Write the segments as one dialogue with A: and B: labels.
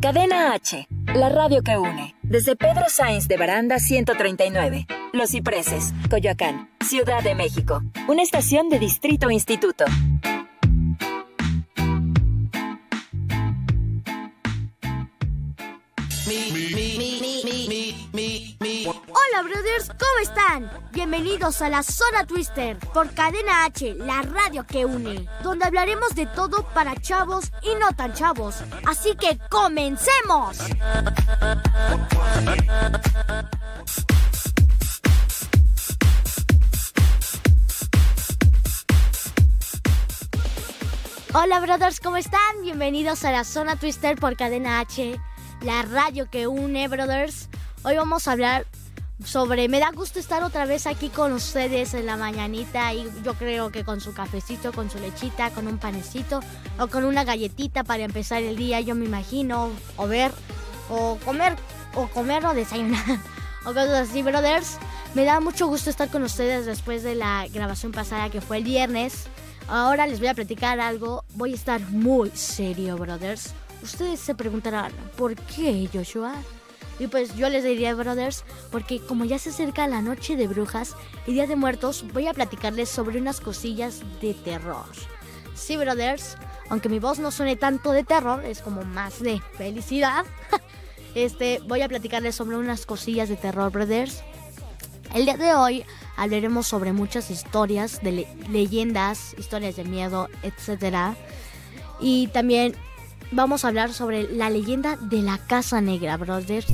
A: Cadena H, la radio que une. Desde Pedro Sainz de Baranda 139, Los Cipreses, Coyoacán, Ciudad de México. Una estación de Distrito Instituto.
B: Hola brothers, ¿cómo están? Bienvenidos a la Zona Twister por Cadena H, la radio que une, donde hablaremos de todo para chavos y no tan chavos. Así que comencemos. Hola brothers, ¿cómo están? Bienvenidos a la Zona Twister por Cadena H, la radio que une brothers. Hoy vamos a hablar sobre, me da gusto estar otra vez aquí con ustedes en la mañanita y yo creo que con su cafecito, con su lechita, con un panecito o con una galletita para empezar el día, yo me imagino, o ver, o comer, o comer o desayunar, o cosas así, brothers. Me da mucho gusto estar con ustedes después de la grabación pasada que fue el viernes. Ahora les voy a platicar algo, voy a estar muy serio, brothers. Ustedes se preguntarán, ¿por qué Joshua? Y pues yo les diría, brothers, porque como ya se acerca la noche de brujas y Día de Muertos, voy a platicarles sobre unas cosillas de terror. Sí, brothers, aunque mi voz no suene tanto de terror, es como más de felicidad. Este, voy a platicarles sobre unas cosillas de terror, brothers. El día de hoy hablaremos sobre muchas historias de le leyendas, historias de miedo, etc. Y también vamos a hablar sobre la leyenda de la Casa Negra, brothers.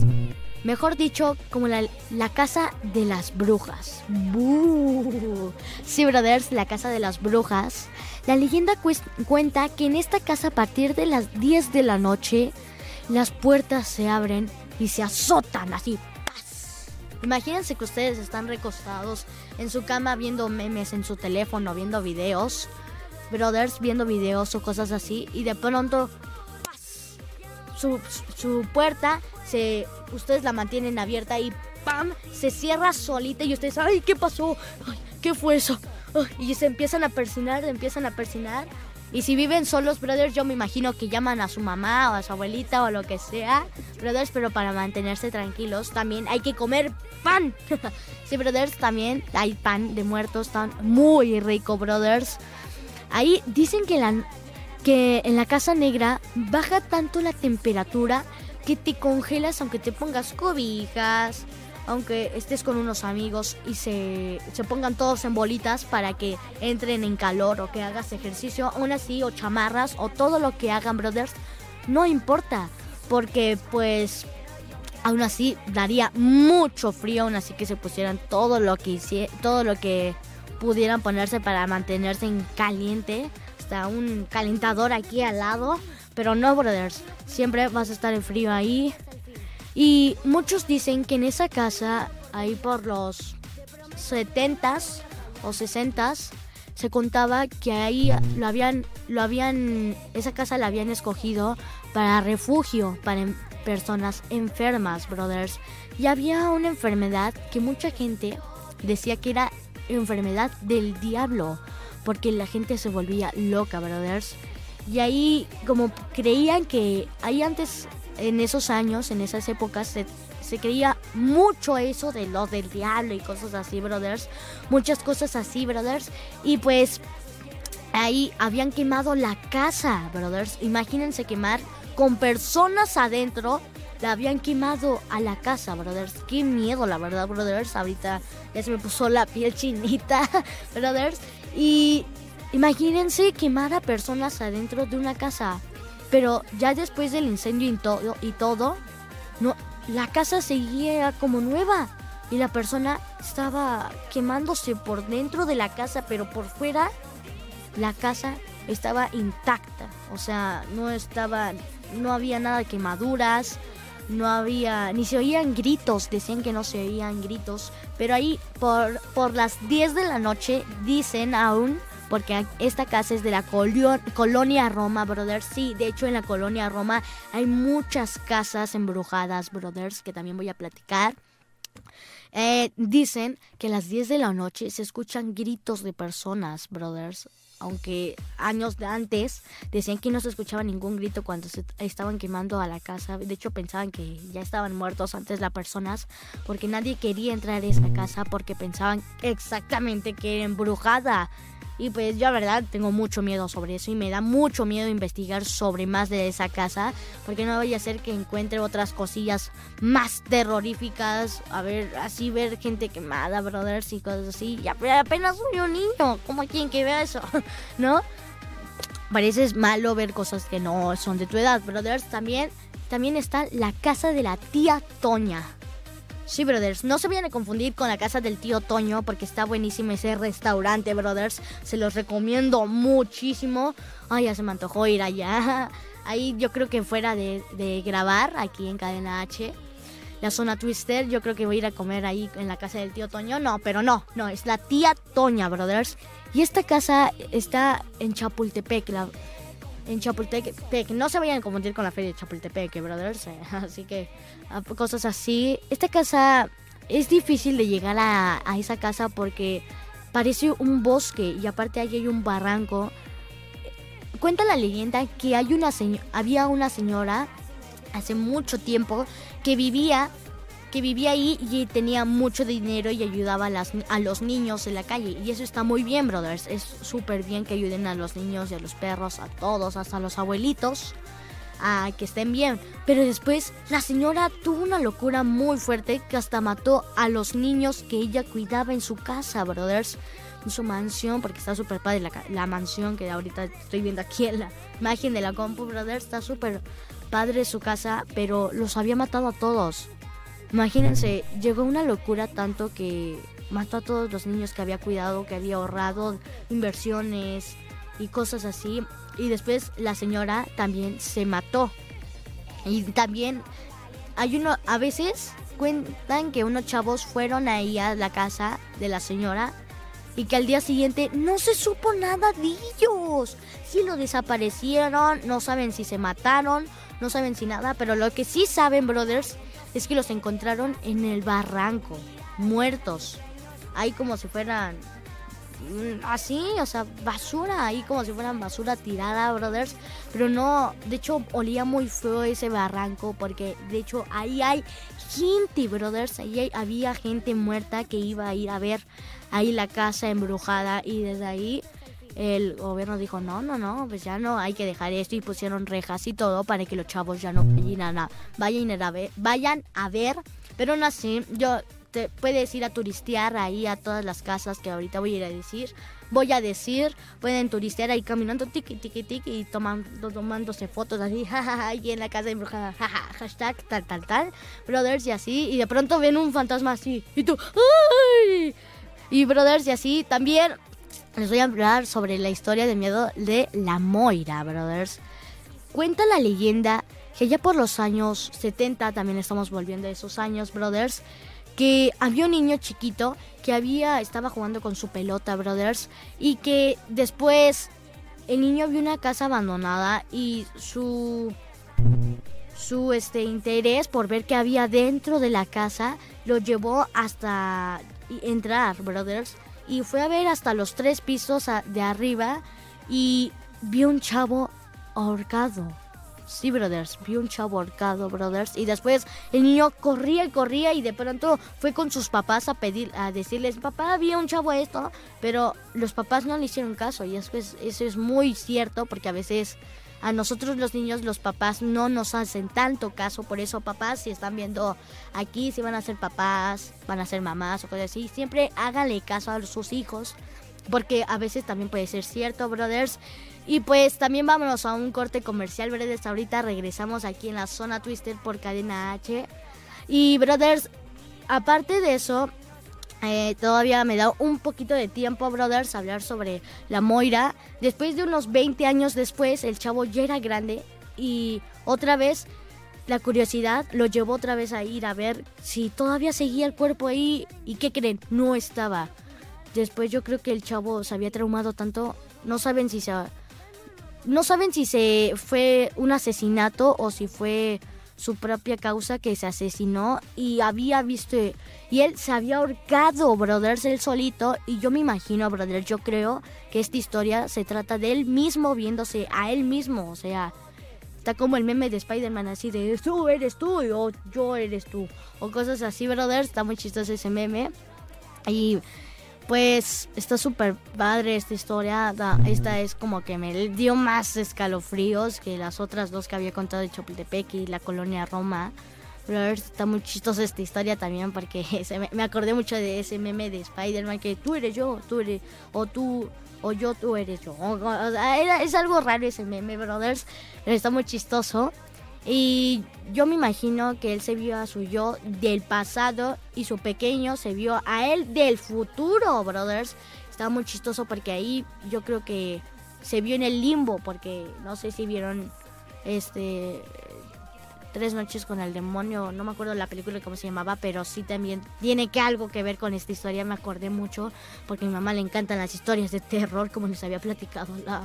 B: Mejor dicho, como la, la Casa de las Brujas. ¡Bú! Sí, brothers, la Casa de las Brujas. La leyenda cuenta que en esta casa a partir de las 10 de la noche, las puertas se abren y se azotan así. ¡paz! Imagínense que ustedes están recostados en su cama viendo memes en su teléfono, viendo videos. Brothers viendo videos o cosas así. Y de pronto su, su, puerta, se, ustedes la mantienen abierta y ¡pam! Se cierra solita y ustedes, ¡ay, qué pasó! ¡Ay, qué fue eso! y se empiezan a persinar, empiezan a persinar. Y si viven solos, brothers, yo me imagino que llaman a su mamá o a su abuelita o lo que sea. Brothers, pero para mantenerse tranquilos también hay que comer pan. sí, brothers, también hay pan de muertos, tan muy rico, brothers. Ahí dicen que la, que en la casa negra baja tanto la temperatura que te congelas aunque te pongas cobijas, aunque estés con unos amigos y se, se, pongan todos en bolitas para que entren en calor o que hagas ejercicio, aún así, o chamarras o todo lo que hagan, brothers, no importa, porque pues aún así daría mucho frío, aún así que se pusieran todo lo que todo lo que pudieran ponerse para mantenerse en caliente un calentador aquí al lado. Pero no, brothers, siempre vas a estar en frío ahí. Y muchos dicen que en esa casa, ahí por los 70s o 60s, se contaba que ahí lo habían, lo habían, esa casa la habían escogido para refugio para personas enfermas, brothers. Y había una enfermedad que mucha gente decía que era enfermedad del diablo porque la gente se volvía loca, brothers. Y ahí como creían que ahí antes, en esos años, en esas épocas, se, se creía mucho eso de lo del diablo y cosas así, brothers. Muchas cosas así, brothers. Y pues ahí habían quemado la casa, brothers. Imagínense quemar con personas adentro. La habían quemado a la casa, brothers. Qué miedo, la verdad, brothers. Ahorita ya se me puso la piel chinita, brothers. Y imagínense quemar a personas adentro de una casa. Pero ya después del incendio y todo, y todo no, la casa seguía como nueva. Y la persona estaba quemándose por dentro de la casa, pero por fuera la casa estaba intacta. O sea, no estaba, no había nada de quemaduras, no había, ni se oían gritos, decían que no se oían gritos, pero ahí por, por las 10 de la noche dicen aún, porque esta casa es de la colonia Roma, brothers, sí, de hecho en la colonia Roma hay muchas casas embrujadas, brothers, que también voy a platicar. Eh, dicen que a las 10 de la noche se escuchan gritos de personas, brothers. Aunque años de antes decían que no se escuchaba ningún grito cuando se estaban quemando a la casa. De hecho, pensaban que ya estaban muertos antes las personas porque nadie quería entrar a esa casa porque pensaban exactamente que era embrujada. Y pues yo la verdad tengo mucho miedo sobre eso y me da mucho miedo investigar sobre más de esa casa porque no vaya a ser que encuentre otras cosillas más terroríficas, a ver, así ver gente quemada, brothers y cosas así. Y apenas soy un niño, como quien que vea eso, ¿no? Parece malo ver cosas que no son de tu edad, brothers. También, también está la casa de la tía Toña. Sí, brothers, no se vayan a confundir con la casa del tío Toño porque está buenísimo ese restaurante, brothers. Se los recomiendo muchísimo. Ay, ya se me antojó ir allá. Ahí yo creo que fuera de, de grabar, aquí en Cadena H, la zona Twister, yo creo que voy a ir a comer ahí en la casa del tío Toño. No, pero no, no, es la tía Toña, brothers. Y esta casa está en Chapultepec, la, en Chapultepec. No se vayan a confundir con la feria de Chapultepec, brothers. Así que cosas así. Esta casa es difícil de llegar a, esa casa porque parece un bosque y aparte allí hay un barranco. Cuenta la leyenda que hay una había una señora hace mucho tiempo que vivía que vivía ahí y tenía mucho dinero y ayudaba a, las, a los niños en la calle. Y eso está muy bien, brothers. Es súper bien que ayuden a los niños y a los perros, a todos, hasta a los abuelitos, a que estén bien. Pero después la señora tuvo una locura muy fuerte que hasta mató a los niños que ella cuidaba en su casa, brothers. En su mansión, porque está súper padre la, la mansión que ahorita estoy viendo aquí en la imagen de la compu, brothers. Está súper padre su casa, pero los había matado a todos. Imagínense, llegó una locura tanto que mató a todos los niños que había cuidado, que había ahorrado inversiones y cosas así. Y después la señora también se mató. Y también hay uno, a veces cuentan que unos chavos fueron ahí a la casa de la señora y que al día siguiente no se supo nada de ellos. Si lo desaparecieron, no saben si se mataron, no saben si nada, pero lo que sí saben, brothers, es que los encontraron en el barranco, muertos. Ahí como si fueran mm, así, o sea, basura, ahí como si fueran basura tirada, brothers. Pero no, de hecho olía muy feo ese barranco porque de hecho ahí hay gente, brothers. Ahí había gente muerta que iba a ir a ver ahí la casa embrujada y desde ahí el gobierno dijo, no, no, no, pues ya no hay que dejar esto y pusieron rejas y todo para que los chavos ya no vayan a, vayan a ver, vayan a ver, pero aún así, yo te puedes ir a turistear ahí a todas las casas que ahorita voy a ir a decir. Voy a decir, pueden turistear ahí caminando tiki tiki tiki y tomando, tomándose fotos así, jajaja, ahí en la casa de jajaja, hashtag tal tal tal, brothers y así, y de pronto ven un fantasma así, y tú, ¡ay! Y brothers y así, también les voy a hablar sobre la historia de miedo de la Moira, brothers. Cuenta la leyenda que ya por los años 70, también estamos volviendo a esos años, brothers, que había un niño chiquito que había estaba jugando con su pelota, brothers, y que después el niño vio una casa abandonada y su su este interés por ver qué había dentro de la casa lo llevó hasta entrar, brothers y fue a ver hasta los tres pisos de arriba y vio un chavo ahorcado. Sí, brothers, vio un chavo ahorcado, brothers. Y después el niño corría y corría y de pronto fue con sus papás a pedir, a decirles, papá, había un chavo esto. Pero los papás no le hicieron caso y después eso es muy cierto porque a veces a nosotros los niños, los papás no nos hacen tanto caso, por eso papás si están viendo aquí, si van a ser papás, van a ser mamás o cosas así, siempre háganle caso a sus hijos, porque a veces también puede ser cierto, brothers. Y pues también vámonos a un corte comercial, brothers. Ahorita regresamos aquí en la zona Twister por cadena H. Y brothers, aparte de eso, eh, todavía me da un poquito de tiempo, brothers, hablar sobre la Moira. Después de unos 20 años después, el chavo ya era grande y otra vez la curiosidad lo llevó otra vez a ir a ver si todavía seguía el cuerpo ahí. ¿Y qué creen? No estaba. Después yo creo que el chavo se había traumado tanto, no saben si se... No saben si se fue un asesinato o si fue su propia causa que se asesinó y había visto y él se había ahorcado, brothers, él solito y yo me imagino, brothers, yo creo que esta historia se trata de él mismo viéndose a él mismo, o sea, está como el meme de Spider-Man así de tú eres tú o yo eres tú o cosas así, brothers, está muy chistoso ese meme y pues está súper padre esta historia. Esta es como que me dio más escalofríos que las otras dos que había contado de Chapultepec y la colonia Roma. Pero está muy chistosa esta historia también porque me acordé mucho de ese meme de Spider-Man que tú eres yo, tú eres, o tú, o yo, tú eres yo. es algo raro ese meme, brothers, pero está muy chistoso. Y yo me imagino que él se vio a su yo del pasado y su pequeño se vio a él del futuro, brothers. Está muy chistoso porque ahí yo creo que se vio en el limbo, porque no sé si vieron este Tres noches con el demonio, no me acuerdo la película cómo se llamaba, pero sí también tiene que algo que ver con esta historia, me acordé mucho, porque a mi mamá le encantan las historias de terror, como les había platicado la,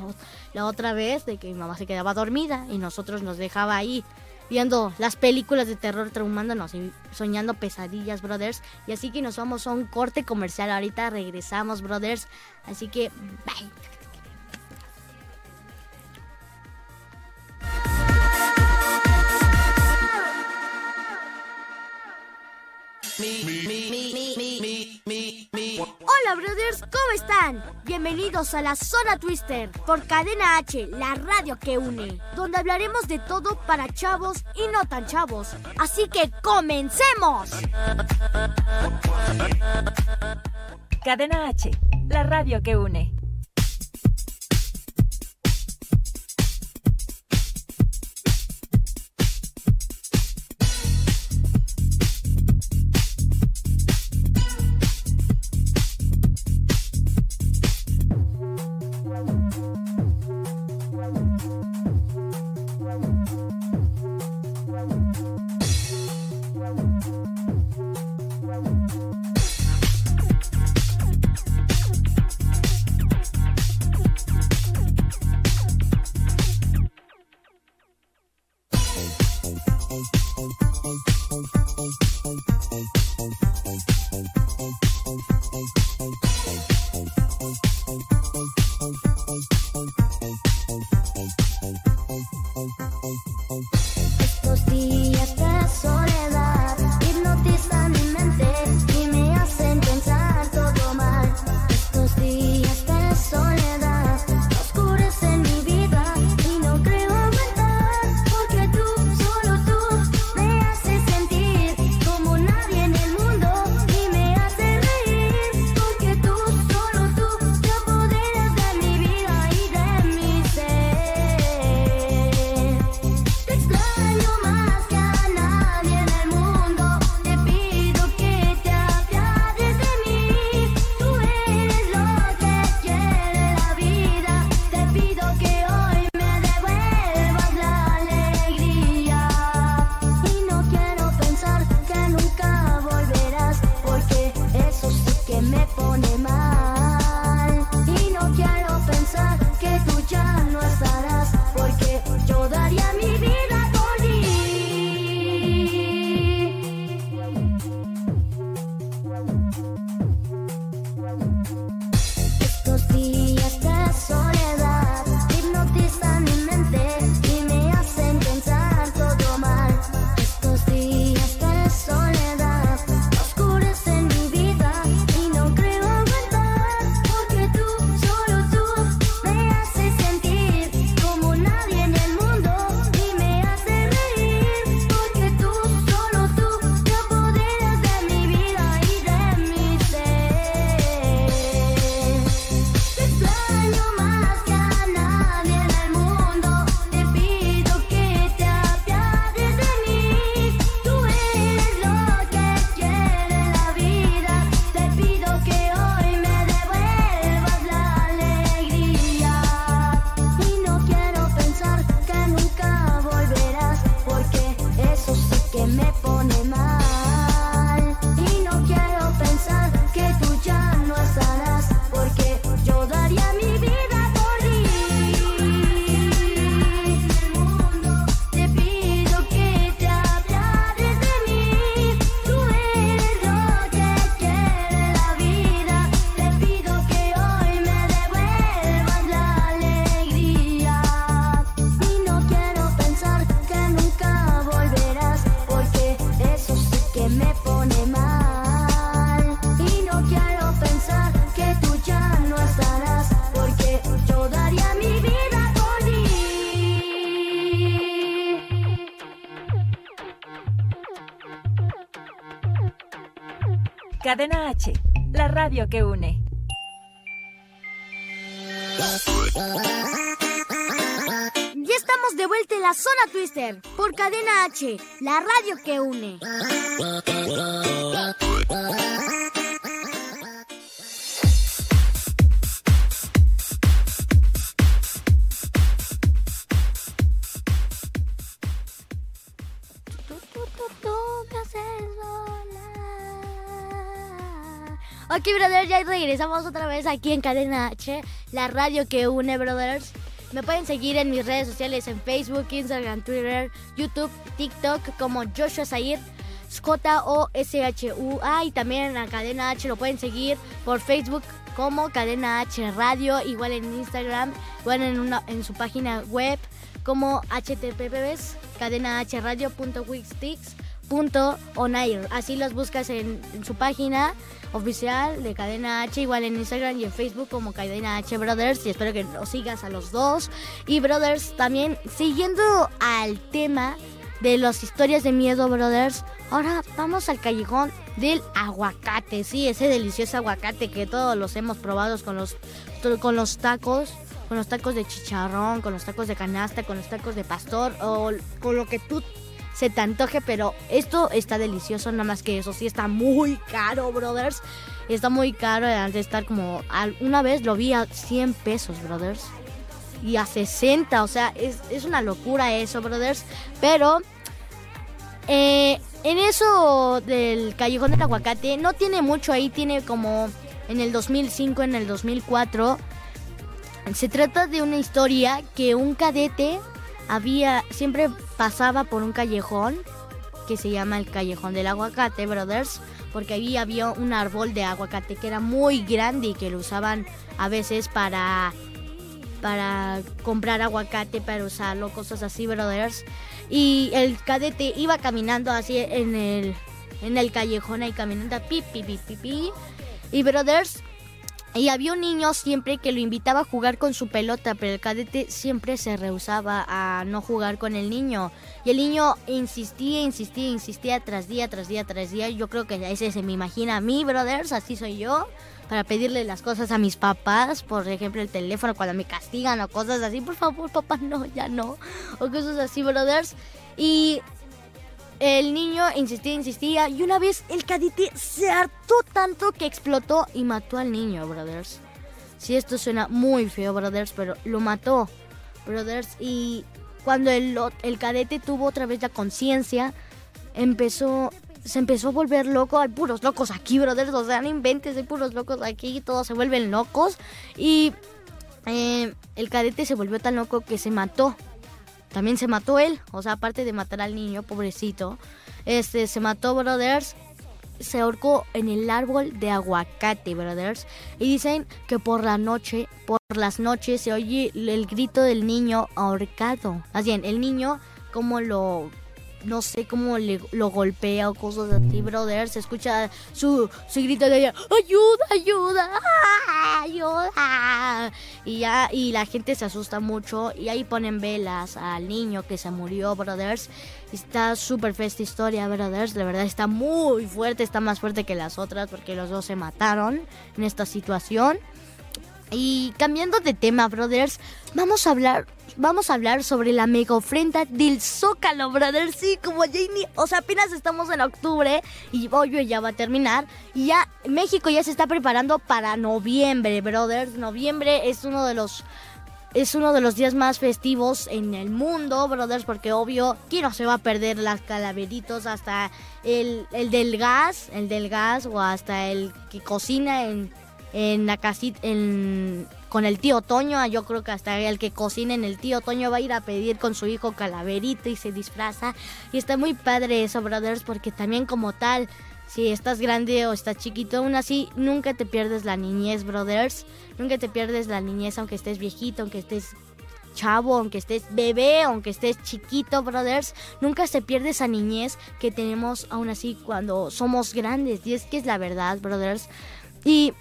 B: la otra vez, de que mi mamá se quedaba dormida y nosotros nos dejaba ahí viendo las películas de terror traumándonos y soñando pesadillas, brothers. Y así que nos vamos a un corte comercial. Ahorita regresamos, brothers. Así que, bye. Hola brothers, ¿cómo están? Bienvenidos a la Zona Twister por Cadena H, la radio que une, donde hablaremos de todo para chavos y no tan chavos. Así que comencemos.
A: Cadena H, la radio que une. Cadena H, la radio que une.
B: Ya estamos de vuelta en la zona Twister por Cadena H, la radio que une. Ok, brother, ya regresamos otra vez aquí en Cadena H, la radio que une, brothers. Me pueden seguir en mis redes sociales en Facebook, Instagram, Twitter, YouTube, TikTok como Joshua Zahir, J-O-S-H-U-A y también en Cadena H lo pueden seguir por Facebook como Cadena H Radio, igual en Instagram, igual en, una, en su página web como https cadenahradio.wixtix.onair. Así los buscas en, en su página oficial de Cadena H, igual en Instagram y en Facebook como Cadena H Brothers. Y espero que los sigas a los dos. Y Brothers, también siguiendo al tema de las historias de miedo, Brothers. Ahora vamos al callejón del aguacate. Sí, ese delicioso aguacate que todos los hemos probado con los, con los tacos. Con los tacos de chicharrón, con los tacos de canasta, con los tacos de pastor o con lo que tú se te antoje, pero esto está delicioso, nada más que eso sí está muy caro, brothers. Está muy caro, de estar como, una vez lo vi a 100 pesos, brothers. Y a 60, o sea, es, una locura eso, brothers. Pero eh, en eso del Callejón del Aguacate, no tiene mucho ahí, tiene como en el 2005, en el 2004. Se trata de una historia que un cadete había, siempre pasaba por un callejón que se llama el Callejón del Aguacate, brothers, porque ahí había un árbol de aguacate que era muy grande y que lo usaban a veces para para comprar aguacate, para usarlo, cosas así, brothers. Y el cadete iba caminando así en el en el callejón ahí caminando, pi pi, pi. Y brothers, y había un niño siempre que lo invitaba a jugar con su pelota, pero el cadete siempre se rehusaba a no jugar con el niño. Y el niño insistía, insistía, insistía tras día, tras día, tras día. Yo creo que ese se me imagina a mí, brothers, así soy yo. Para pedirle las cosas a mis papás, por ejemplo, el teléfono cuando me castigan o cosas así. Por favor, papá, no, ya no. O cosas así, brothers. Y el niño insistía, insistía y una vez el cadete se hartó tanto que explotó y mató al niño, brothers. Si esto suena muy feo, brothers, pero lo mató, brothers. Y cuando el, el cadete tuvo otra vez la conciencia, empezó, se empezó a volver loco. Hay puros locos aquí, brothers. O sea, no inventes, hay puros locos aquí, todos se vuelven locos. Y eh, el cadete se volvió tan loco que se mató también se mató él, o sea, aparte de matar al niño, pobrecito, este, se mató, brothers, se ahorcó en el árbol de aguacate, brothers. Y dicen que por la noche, por las noches se oye el grito del niño ahorcado. Más bien, el niño como lo no sé cómo le, lo golpea o cosas así, brother. Se escucha su, su grito de ayuda, ayuda, ayuda. Y ya, y la gente se asusta mucho. Y ahí ponen velas al niño que se murió, brothers. Está súper fea esta historia, brothers. De verdad está muy fuerte, está más fuerte que las otras porque los dos se mataron en esta situación. Y cambiando de tema, brothers, vamos a hablar vamos a hablar sobre la mega ofrenda del Zócalo, brothers. Sí, como Jamie, o sea, apenas estamos en octubre y hoy ya va a terminar. Y ya México ya se está preparando para noviembre, brothers. Noviembre es uno de los es uno de los días más festivos en el mundo, brothers, porque obvio, ¿quién no se va a perder las calaveritos hasta el, el del gas, el del gas o hasta el que cocina en en la casita, en, con el tío Toño. Yo creo que hasta el que cocina en el tío Toño va a ir a pedir con su hijo calaverito y se disfraza. Y está muy padre eso, brothers, porque también como tal, si estás grande o estás chiquito, aún así nunca te pierdes la niñez, brothers. Nunca te pierdes la niñez aunque estés viejito, aunque estés chavo, aunque estés bebé, aunque estés chiquito, brothers, nunca se pierde esa niñez que tenemos aún así cuando somos grandes. Y es que es la verdad, brothers. Y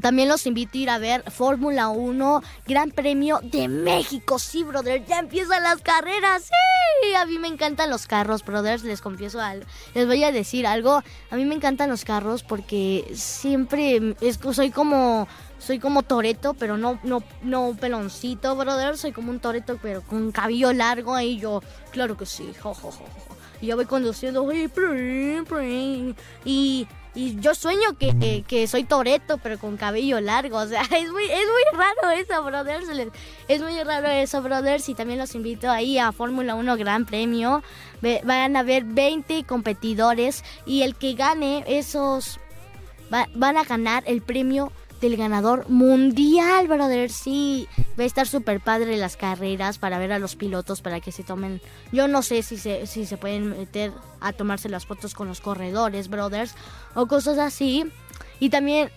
B: también los invito a ir a ver Fórmula 1, Gran Premio de México. Sí, brother, ya empiezan las carreras. Sí, a mí me encantan los carros, brothers. Les confieso algo. Les voy a decir algo. A mí me encantan los carros porque siempre es, soy como soy como Toreto, pero no, no, no peloncito, brother. Soy como un Toreto, pero con cabello largo. Y yo, claro que sí, jo, Y yo voy conduciendo, y y yo sueño que, que, soy Toreto, pero con cabello largo. O sea, es muy, es muy raro eso, brothers. Es muy raro eso, brothers. Y también los invito ahí a Fórmula 1 Gran Premio. Van a haber 20 competidores. Y el que gane esos... van a ganar el premio del ganador mundial, brother. Sí, va a estar súper padre las carreras para ver a los pilotos, para que se tomen. Yo no sé si se, si se pueden meter a tomarse las fotos con los corredores, brothers, o cosas así. Y también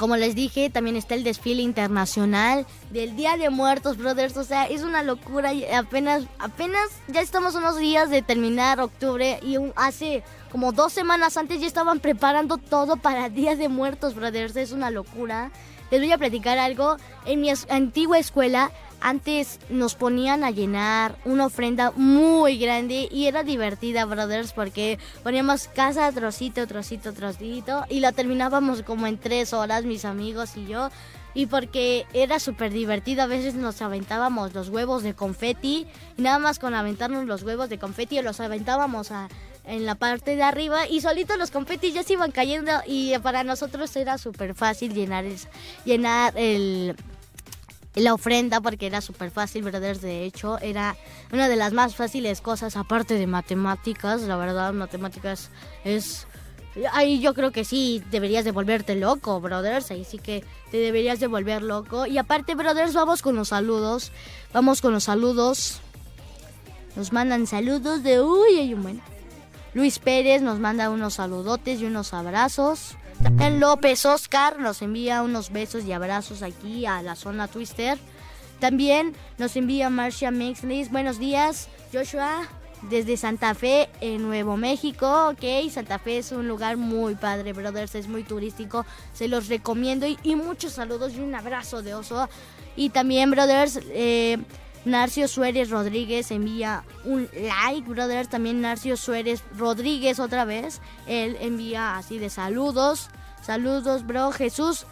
B: como les dije, también está el desfile internacional del Día de Muertos, brothers. O sea, es una locura. Apenas, apenas ya estamos unos días de terminar octubre y hace como dos semanas antes ya estaban preparando todo para Día de Muertos, brothers. Es una locura. Les voy a platicar algo. En mi antigua escuela antes nos ponían a llenar una ofrenda muy grande y era divertida, brothers, porque poníamos casa, trocito, trocito, trocito y la terminábamos como en tres horas, mis amigos y yo. Y porque era súper divertido, a veces nos aventábamos los huevos de confeti y nada más con aventarnos los huevos de confeti los aventábamos en la parte de arriba y solitos los confetis ya se iban cayendo y para nosotros era súper fácil llenar el, la ofrenda porque era súper fácil, brothers. De hecho, era una de las más fáciles cosas, aparte de matemáticas. La verdad, matemáticas es. Ahí yo creo que sí deberías de volverte loco, brothers. Ahí sí que te deberías de volver loco. Y aparte, brothers, vamos con los saludos. Vamos con los saludos. Nos mandan saludos de. Uy, hay un buen. Luis Pérez nos manda unos saludotes y unos abrazos. López Oscar nos envía unos besos y abrazos aquí a la zona Twister. También nos envía Marcia Mixlis. Buenos días, Joshua, desde Santa Fe, en Nuevo México. Ok, Santa Fe es un lugar muy padre, brothers, es muy turístico. Se los recomiendo y, y muchos saludos y un abrazo de oso. Y también, brothers, eh, Narcio Suárez Rodríguez envía un like, brother. También Narcio Suárez Rodríguez otra vez. Él envía así de saludos. Saludos, bro. Jesús.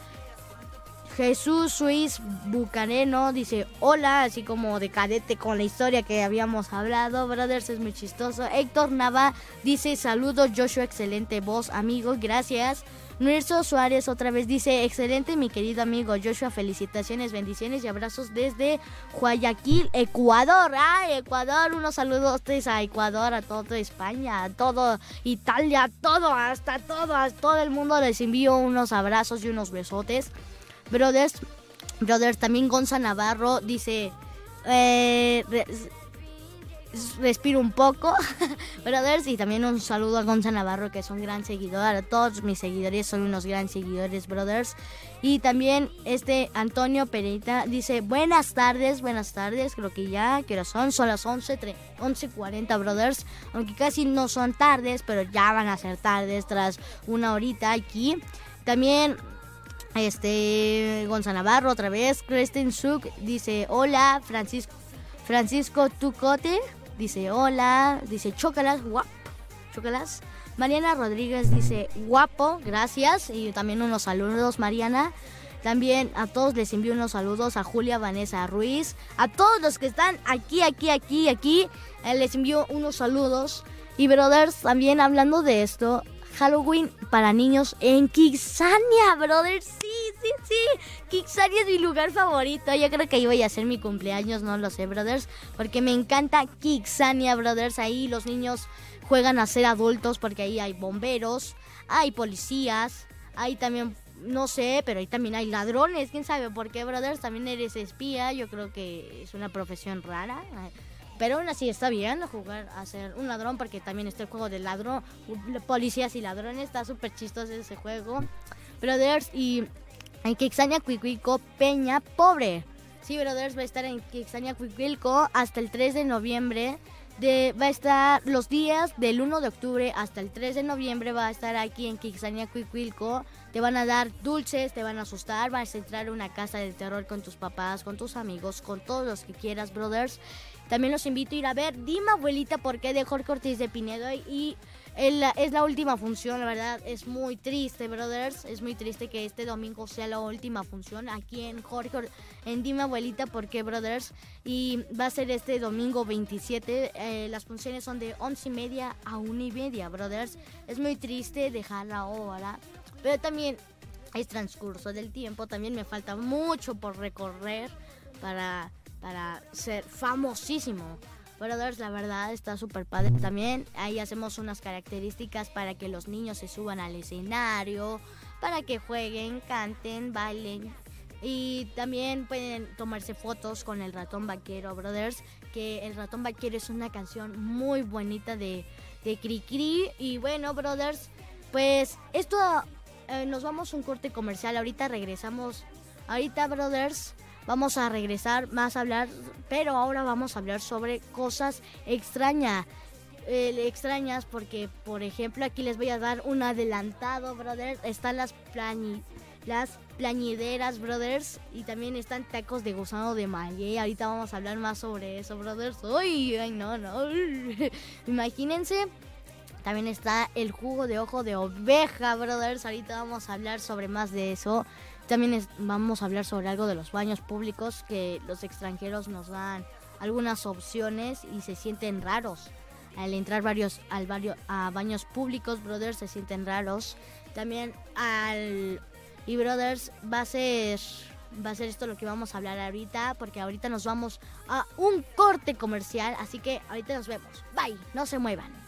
B: Jesús Suiz Bucaneno dice hola, así como de cadete con la historia que habíamos hablado. Brothers es muy chistoso. Héctor Nava dice saludos, Joshua, excelente voz, amigo, gracias. Nurso Suárez otra vez dice, excelente mi querido amigo Joshua, felicitaciones, bendiciones y abrazos desde Guayaquil, Ecuador. Ah, Ecuador, unos saludos a Ecuador, a toda España, a todo Italia, a todo, hasta todo, a todo el mundo les envío unos abrazos y unos besotes. Brothers, brothers, también Gonza Navarro dice... Eh, respiro un poco, brothers, y también un saludo a Gonza Navarro, que es un gran seguidor, a todos mis seguidores son unos gran seguidores, brothers, y también este Antonio Pereita dice, buenas tardes, buenas tardes, creo que ya, que son, son las 11, 11.40, brothers, aunque casi no son tardes, pero ya van a ser tardes tras una horita aquí, también... Este Gonza Navarro otra vez, Kristen Suk dice hola, Francisco Francisco Tucote dice hola, dice chócalas, guapo, chócalas. Mariana Rodríguez dice guapo, gracias. Y también unos saludos, Mariana. También a todos les envío unos saludos a Julia Vanessa Ruiz. A todos los que están aquí, aquí, aquí, aquí. Eh, les envío unos saludos. Y brothers, también hablando de esto, Halloween para niños en Kixania, brothers. Sí, sí, es mi lugar favorito. Yo creo que ahí voy a hacer mi cumpleaños, no lo sé, brothers. Porque me encanta Kixania, brothers. Ahí los niños juegan a ser adultos porque ahí hay bomberos, hay policías, hay también no sé, pero ahí también hay ladrones, quién sabe por qué, brothers, también eres espía, yo creo que es una profesión rara. Pero aún así está bien jugar a ser un ladrón porque también está el juego de ladrón, policías y ladrones, está súper chistoso ese juego. Brothers y en Kixania Cuicuico Peña Pobre. Sí, Brothers va a estar en Kixania Cuicuilco hasta el 3 de noviembre. De, va a estar los días del 1 de octubre hasta el 3 de noviembre. Va a estar aquí en Kixania, Cuicuilco. Te van a dar dulces, te van a asustar. Vas a entrar a una casa de terror con tus papás, con tus amigos, con todos los que quieras, brothers. También los invito a ir a ver Dime Abuelita porque de Jorge Ortiz de Pinedo y es la última función, la verdad es muy triste, brothers, es muy triste que este domingo sea la última función aquí en Jorge, en Dime Abuelita, porque brothers, y va a ser este domingo 27, eh, las funciones son de 11 y media a 1 y media, brothers, es muy triste dejar la hora, pero también es transcurso del tiempo, también me falta mucho por recorrer para, para ser famosísimo. Brothers, la verdad está súper padre también. Ahí hacemos unas características para que los niños se suban al escenario, para que jueguen, canten, bailen. Y también pueden tomarse fotos con el ratón vaquero, brothers. Que el ratón vaquero es una canción muy bonita de, de Cri Y bueno, brothers, pues esto eh, nos vamos a un corte comercial. Ahorita regresamos. Ahorita, brothers, vamos a regresar más a hablar, pero ahora vamos a hablar sobre cosas extrañas. Eh, extrañas porque, por ejemplo, aquí les voy a dar un adelantado, brothers. Están las las plañideras, brothers, y también están tacos de gusano de malle. Ahorita vamos a hablar más sobre eso, brothers. Uy, ay, no, no. Imagínense. También está el jugo de ojo de oveja, brothers. Ahorita vamos a hablar sobre más de eso. También vamos a hablar sobre algo de los baños públicos que los extranjeros nos dan algunas opciones y se sienten raros. Al entrar varios al a baños públicos, brothers, se sienten raros. También al y brothers va a ser va a ser esto lo que vamos a hablar ahorita porque ahorita nos vamos a un corte comercial, así que ahorita nos vemos. Bye, no se muevan.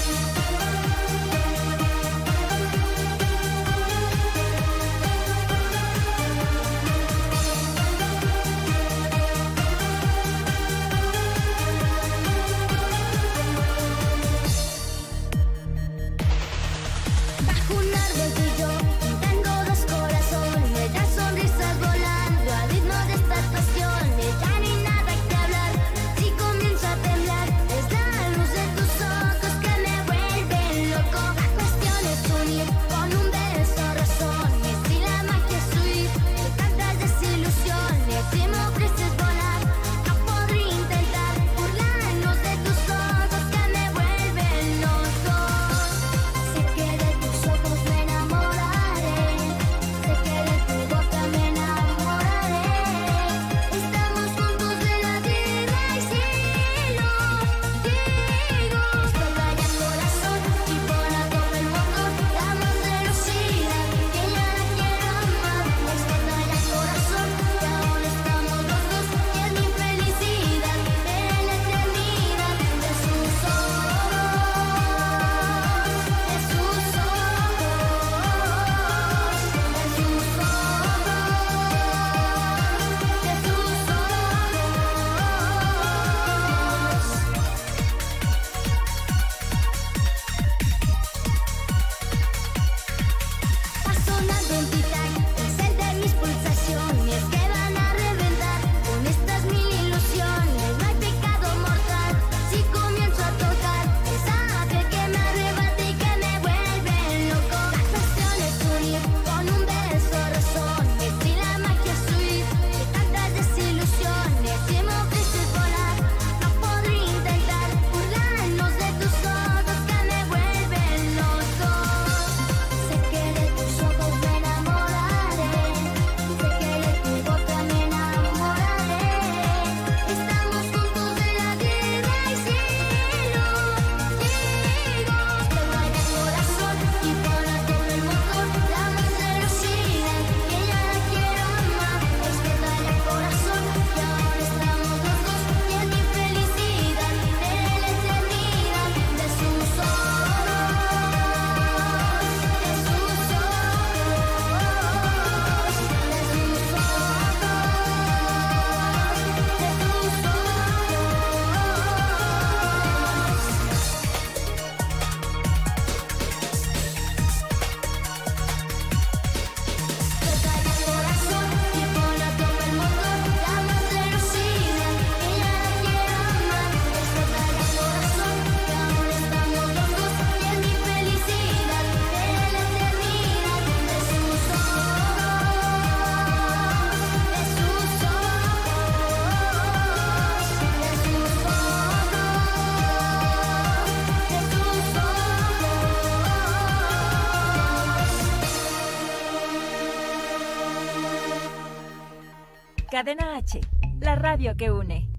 A: Cadena H, la radio que une.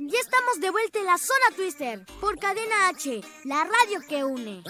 B: Ya estamos de vuelta en la zona Twister por Cadena H, la radio que une.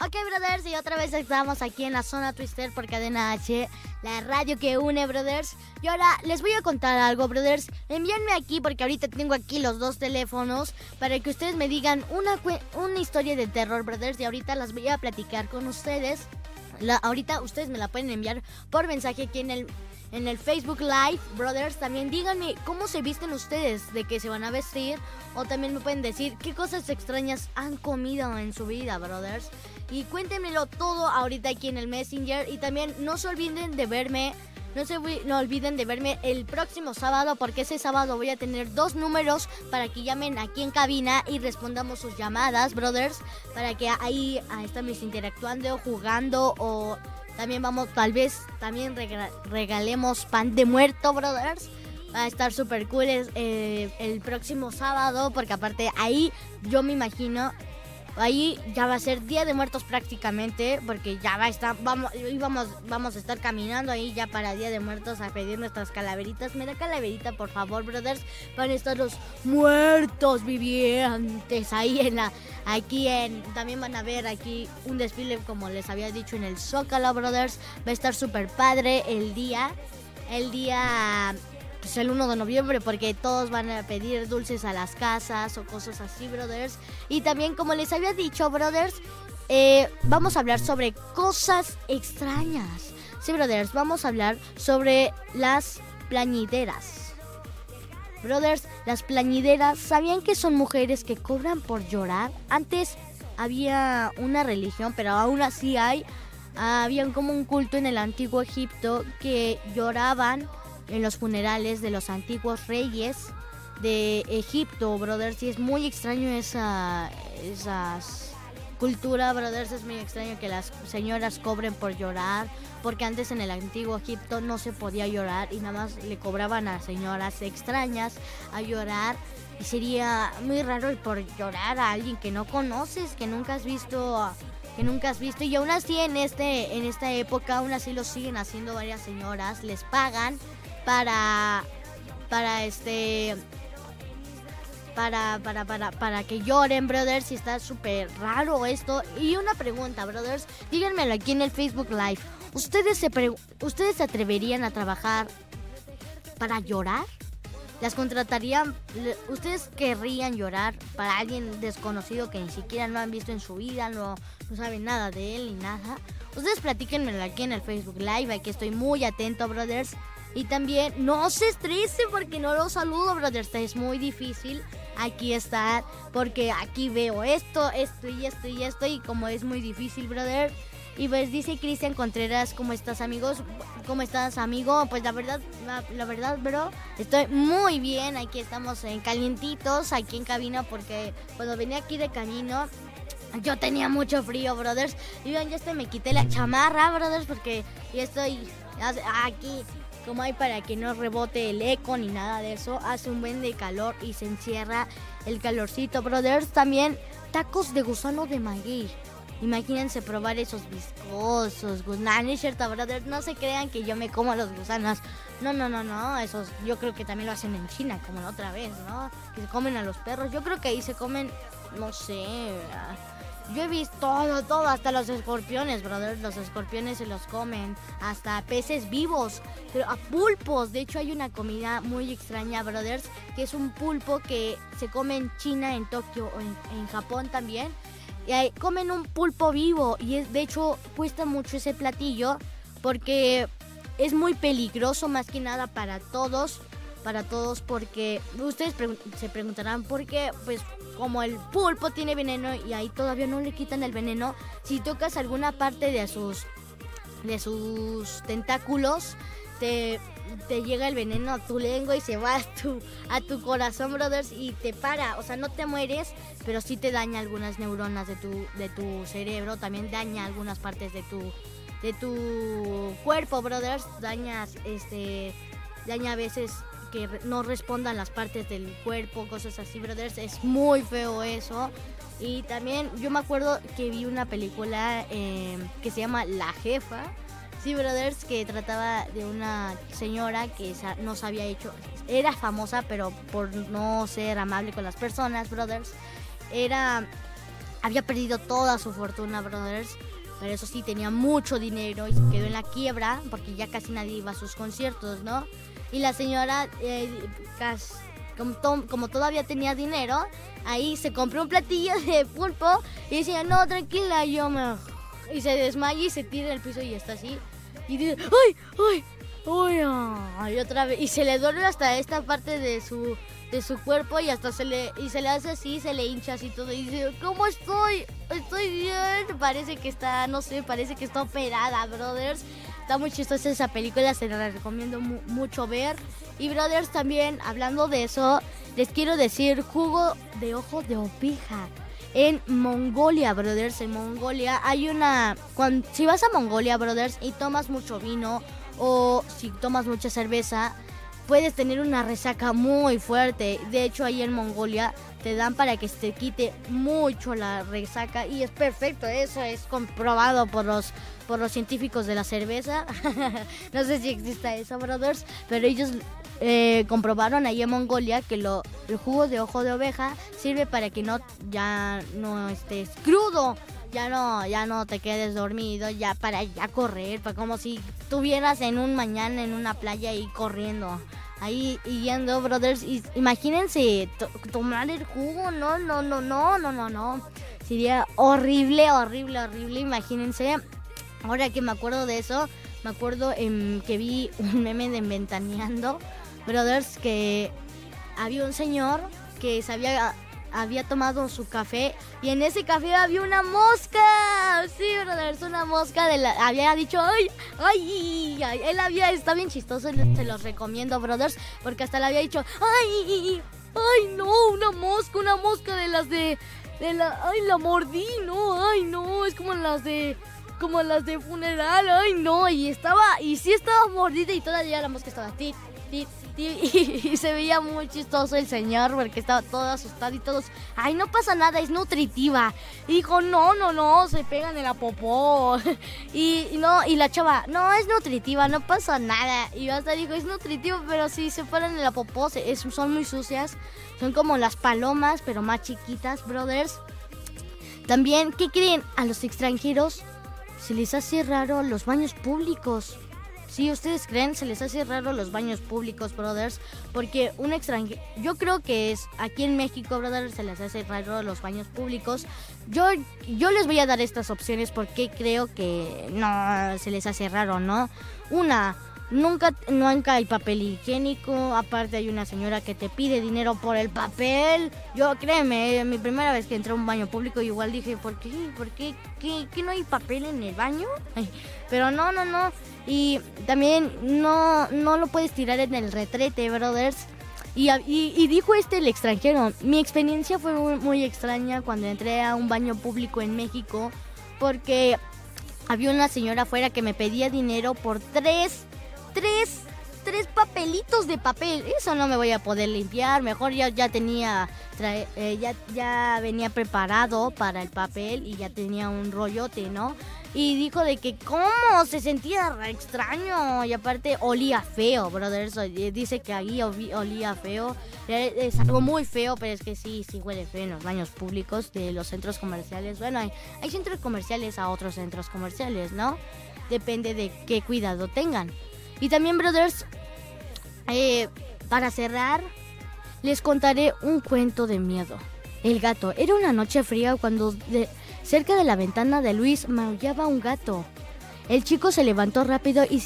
B: Ok, brothers, y otra vez estamos aquí en la zona Twister por Cadena H, la radio que une, brothers. Y ahora les voy a contar algo, brothers. Envíenme aquí, porque ahorita tengo aquí los dos teléfonos, para que ustedes me digan una, una historia de terror, brothers. Y ahorita las voy a platicar con ustedes. ahorita ustedes me la pueden enviar por mensaje aquí en el en el Facebook Live, brothers, también díganme cómo se visten ustedes, de qué se van a vestir, o también me pueden decir qué cosas extrañas han comido en su vida, brothers. Y cuéntenmelo todo ahorita aquí en el Messenger y también no se olviden de verme no se no olviden de verme el próximo sábado porque ese sábado voy a tener dos números para que llamen aquí en cabina y respondamos sus llamadas, brothers, para que ahí, ahí estamos interactuando, jugando o también vamos, tal vez, también regalemos pan de muerto, brothers. Va a estar súper cool eh, el próximo sábado, porque aparte ahí yo me imagino Ahí ya va a ser Día de Muertos prácticamente, porque ya va a estar, vamos, vamos, vamos a estar caminando ahí ya para Día de Muertos a pedir nuestras calaveritas. Me da calaverita, por favor, brothers. Van a estar los muertos vivientes ahí en la, aquí en, también van a ver aquí un desfile como les había dicho en el Zócalo, brothers. Va a estar súper padre el día, el día pues el 1 de noviembre porque todos van a pedir dulces a las casas o cosas así, brothers. Y también, como les había dicho, brothers, eh, vamos a hablar sobre cosas extrañas. Sí, brothers, vamos a hablar sobre las plañideras. Brothers, las plañideras, ¿sabían que son mujeres que cobran por llorar? Antes había una religión, pero aún así hay. Había como un culto en el antiguo Egipto que lloraban en los funerales de los antiguos reyes de Egipto, brothers. Y es muy extraño esa esas cultura, brothers. Es muy extraño que las señoras cobren por llorar, porque antes en el antiguo Egipto no se podía llorar y nada más le cobraban a señoras extrañas a llorar. Y sería muy raro por llorar a alguien que no conoces, que nunca has visto que nunca has visto y aún así en este en esta época aún así lo siguen haciendo varias señoras les pagan para para este para, para, para, para que lloren, brothers, y está súper raro esto. Y una pregunta, brothers, díganmelo aquí en el Facebook Live. ¿Ustedes se, ¿Ustedes se atreverían a trabajar para llorar? ¿Las contratarían? ¿Ustedes querrían llorar para alguien desconocido que ni siquiera no han visto en su vida, no, no saben nada de él ni nada? Ustedes platíquenmelo aquí en el Facebook Live, aquí estoy muy atento, brothers. Y también no se estrese porque no lo saludo, brothers. Es muy difícil aquí estar porque aquí veo esto, esto y esto y esto. Y como es muy difícil, brother. Y pues dice Cristian Contreras, ¿cómo estás amigos? ¿Cómo estás amigo? Pues la verdad, la, verdad, bro, estoy muy bien. Aquí estamos en calientitos, aquí en cabina, porque cuando venía aquí de camino, yo tenía mucho frío, brothers. Y ya este me quité la chamarra, brothers, porque ya estoy aquí como hay para que no rebote el eco ni nada de eso. Hace un buen de calor y se encierra el calorcito, brothers. También tacos de gusano de maguey. Imagínense probar esos viscosos gusanos, ¿cierto, brothers? No se crean que yo me como los gusanos. No, no, no, no. Esos yo creo que también lo hacen en China, como la otra vez, ¿no? Que se comen a los perros. Yo creo que ahí se comen, no sé, yo he visto todo, todo, hasta los escorpiones, brothers. Los escorpiones se los comen, hasta peces vivos, pero a pulpos. De hecho, hay una comida muy extraña, brothers, que es un pulpo que se come en China, en Tokio en, Japón también. Y ahí comen un pulpo vivo y de hecho cuesta mucho ese platillo porque es muy peligroso más que nada para todos para todos porque ustedes se preguntarán por qué, pues como el pulpo tiene veneno y ahí todavía no le quitan el veneno, si tocas alguna parte de sus de sus tentáculos te, te llega el veneno a tu lengua y se va a tu, a tu corazón, brothers, y te para. O sea, no te mueres, pero sí te daña algunas neuronas de tu, de tu cerebro. También daña algunas partes de tu, de tu cuerpo, brothers, dañas, este, daña a veces que no respondan las partes del cuerpo, cosas así, brothers. Es muy feo eso. Y también yo me acuerdo que vi una película eh, que se llama La Jefa. Sí, brothers, que trataba de una señora que no se había hecho, era famosa, pero por no ser amable con las personas, brothers, era, había perdido toda su fortuna, brothers, pero eso sí, tenía mucho dinero y se quedó en la quiebra porque ya casi nadie iba a sus conciertos, ¿no? Y la señora, eh, como, como, todavía tenía dinero, ahí se compró un platillo de pulpo y decía, no, tranquila, yo me... Y se desmaya y se tira al piso y está así. Y dice, ¡ay, ay! ¡Uy! Ay, otra vez. Y se le duele hasta esta parte de su, de su cuerpo y hasta se le, y se le hace así, se le hincha así todo. Y dice, ¿cómo estoy? Estoy bien. Parece que está, no sé, parece que está operada, brothers. Está muy chistosa esa película, se la recomiendo mucho ver. Y brothers, también hablando de eso, les quiero decir jugo de ojo de oveja. En Mongolia, brothers, en Mongolia hay una... Cuando, si vas a Mongolia, brothers, y tomas mucho vino o si tomas mucha cerveza, puedes tener una resaca muy fuerte. De hecho, ahí en Mongolia te dan para que se quite mucho la resaca y es perfecto. Eso es comprobado por los por los científicos de la cerveza. no sé si exista eso, brothers, pero ellos eh, comprobaron ahí en Mongolia que lo, el jugo de ojo de oveja sirve para que no ya no estés crudo ya no, ya no te quedes dormido, ya para ya correr, para como si estuvieras en un mañana en una playa y corriendo. Ahí yendo, brothers, y, imagínense tomar el jugo, no, no, no, no, no, no, no. Sería horrible, horrible, horrible, imagínense. Ahora que me acuerdo de eso, me acuerdo en, que vi un meme de Ventaneando, brothers, que había un señor que sabía había tomado su café y en ese café había una mosca. Sí, brothers, una mosca de la... Había dicho, ay, ay, ay, él había, está bien chistoso, se los recomiendo, brothers, porque hasta le había dicho, ay, ay, no, una mosca, una mosca de las de... De la, ay, la mordí, no, ay, no, es como las de como las de funeral, ay no, y estaba, y sí estaba mordida y todavía la mosca estaba tit, tit, y, se veía muy chistoso el señor porque estaba todo asustado y todos, ay, no pasa nada, es nutritiva. Y dijo, no, no, no, se pegan en la popó. Y, no, y la chava, no, es nutritiva, no pasa nada. Y hasta dijo, es nutritivo, pero si se paran en la popó, son muy sucias. Son como las palomas, pero más chiquitas, brothers. También, ¿qué creen? A los extranjeros se les hace raro los baños públicos. Si ustedes creen, se les hace raro los baños públicos, brothers, porque un extranjero, yo creo que es aquí en México, brothers, se les hace raro los baños públicos. Yo, yo les voy a dar estas opciones porque creo que no se les hace raro, ¿no? Una, Nunca, nunca hay papel higiénico. Aparte hay una señora que te pide dinero por el papel. Yo créeme, mi primera vez que entré a un baño público igual dije, ¿por qué? ¿Por qué? ¿Qué, no hay papel en el baño? pero no, no, no. Y también no, no lo puedes tirar en el retrete, brothers. Y, y, dijo este el extranjero, mi experiencia fue muy, muy extraña cuando entré a un baño público en México porque había una señora afuera que me pedía dinero por tres tres, tres papelitos de papel. Eso no me voy a poder limpiar. Mejor ya, ya tenía, eh, ya, ya venía preparado para el papel y ya tenía un rollote, ¿no? Y dijo de que cómo se sentía extraño y aparte olía feo, brother. Eh, dice que ahí olía feo. Es algo muy feo, pero es que sí, sí huele feo en los baños públicos de los centros comerciales. Bueno, hay, hay centros comerciales a otros centros comerciales, ¿no? Depende de qué cuidado tengan. Y también, brothers, eh, para cerrar, les contaré un cuento de miedo. El gato. Era una noche fría cuando cerca de la ventana de Luis maullaba un gato. El chico se levantó rápido y,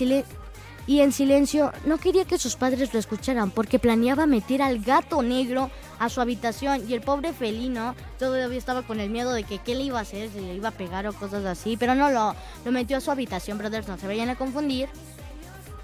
B: y en silencio no quería que sus padres lo escucharan porque planeaba meter al gato negro a su habitación y el pobre felino todavía estaba con el miedo de que qué le iba a hacer, si le iba a pegar o cosas así, pero no lo, lo metió a su habitación, brothers, no se vayan a confundir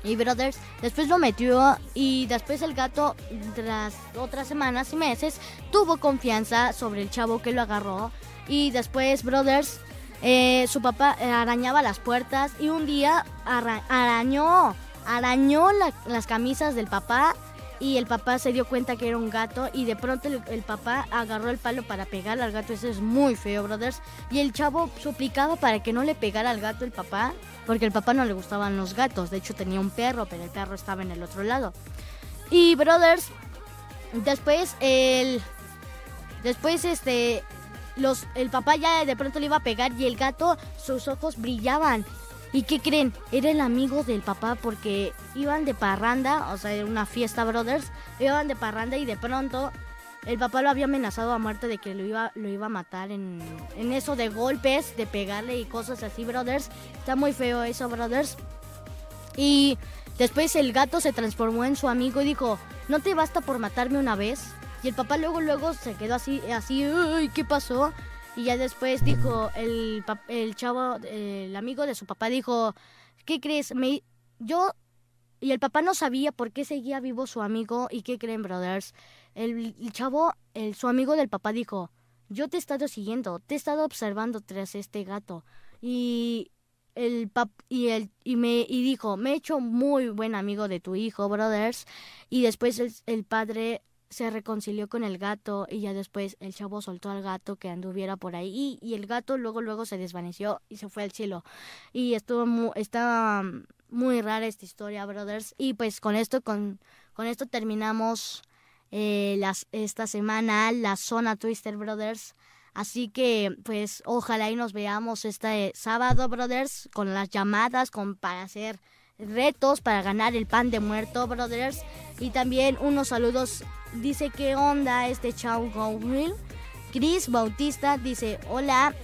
B: y Brothers después lo metió y después el gato tras otras semanas y meses tuvo confianza sobre el chavo que lo agarró y después Brothers Eh, su papá eh, arañaba las puertas y un día arañó, arañó las camisas del papá y el papá se dio cuenta que era un gato y de pronto el, papá agarró el palo para pegar al gato. Eso es muy feo, brothers. Y el chavo suplicaba para que no le pegara al gato el papá, porque el papá no le gustaban los gatos. De hecho tenía un perro, pero el perro estaba en el otro lado. Y brothers, después el después este los el papá ya de pronto le iba a pegar y el gato sus ojos brillaban ¿Y qué creen? Era el amigo del papá porque iban de parranda, o sea, era una fiesta, brothers. Iban de parranda y de pronto el papá lo había amenazado a muerte de que lo iba, lo iba a matar en, en eso de golpes, de pegarle y cosas así, brothers. Está muy feo eso, brothers. Y después el gato se transformó en su amigo y dijo, ¿no te basta por matarme una vez? Y el papá luego, luego se quedó así, así, Uy, ¿qué pasó? Y ya después dijo, el, el chavo, el amigo de su papá dijo, ¿qué crees? Me, yo... Y el papá no sabía por qué seguía vivo su amigo. ¿Y qué creen, brothers? El, chavo, el, su amigo del papá dijo, yo te he estado siguiendo, te he estado observando tras este gato. Y el pap y el y me y dijo me he hecho muy buen amigo de tu hijo brothers y después el, padre se reconcilió con el gato y ya después el chavo soltó al gato que anduviera por ahí y, el gato luego luego se desvaneció y se fue al cielo. Y estuvo muy, está muy rara esta historia brothers. Y pues con esto con, con esto terminamos eh, las, esta semana la zona Twister Brothers Así que, pues, ojalá y nos veamos este sábado, brothers, con las llamadas, con para hacer retos para ganar el pan de muerto, brothers. Y también unos saludos dice, ¿qué onda este Chao Will? Chris Bautista dice, hola.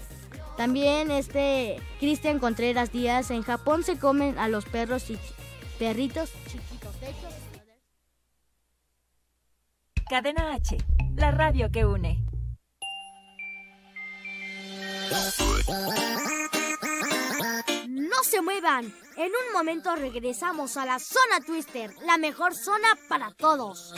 B: También este Cristian Contreras Díaz, en Japón se comen a los perros y perritos chiquitos. De
A: Cadena H, la radio que une.
B: No se muevan. En un momento regresamos a la zona Twister, la mejor zona para todos.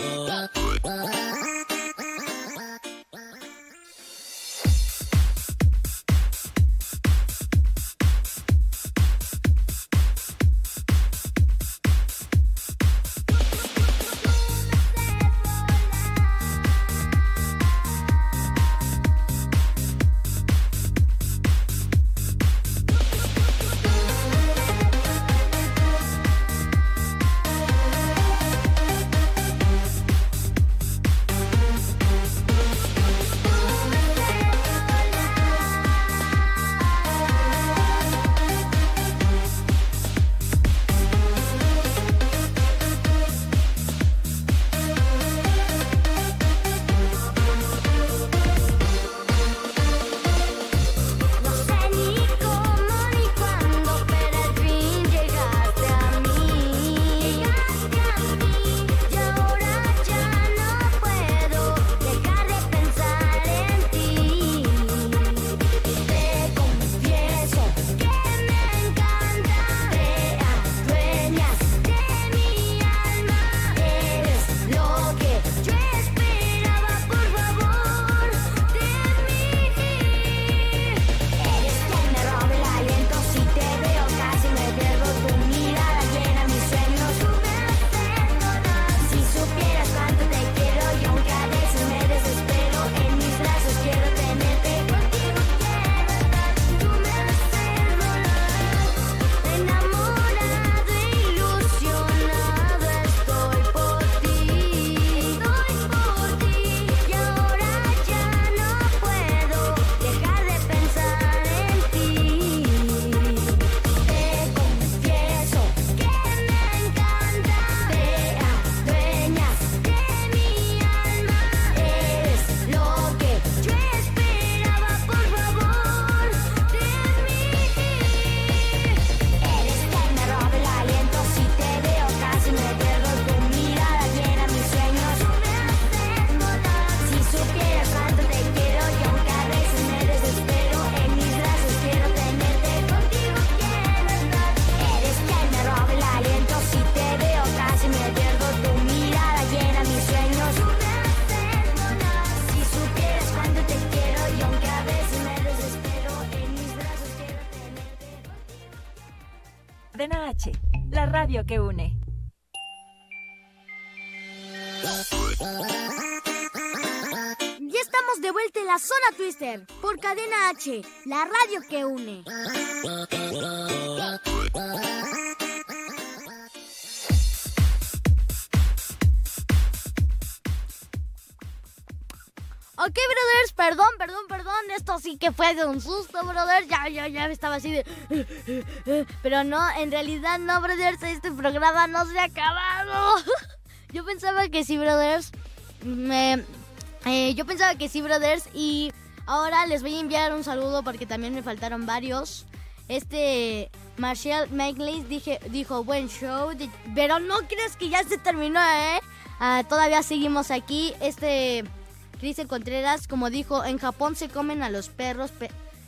A: Cadena H, la radio que une.
B: Ya estamos de vuelta en la zona Twister por Cadena H, la radio que une. Perdón, perdón, perdón. Esto sí que fue de un susto, brothers. Ya, ya, ya estaba así de. Pero no, en realidad no, brothers. Este programa no se ha acabado. Yo pensaba que sí, brothers. Me, eh, yo pensaba que sí, brothers. Y ahora les voy a enviar un saludo porque también me faltaron varios. Este Marshall Magley dijo, buen show. Pero no crees que ya se terminó, ¿eh? Ah, todavía seguimos aquí. Este Cristian Contreras, como dijo, en Japón se comen a los perros,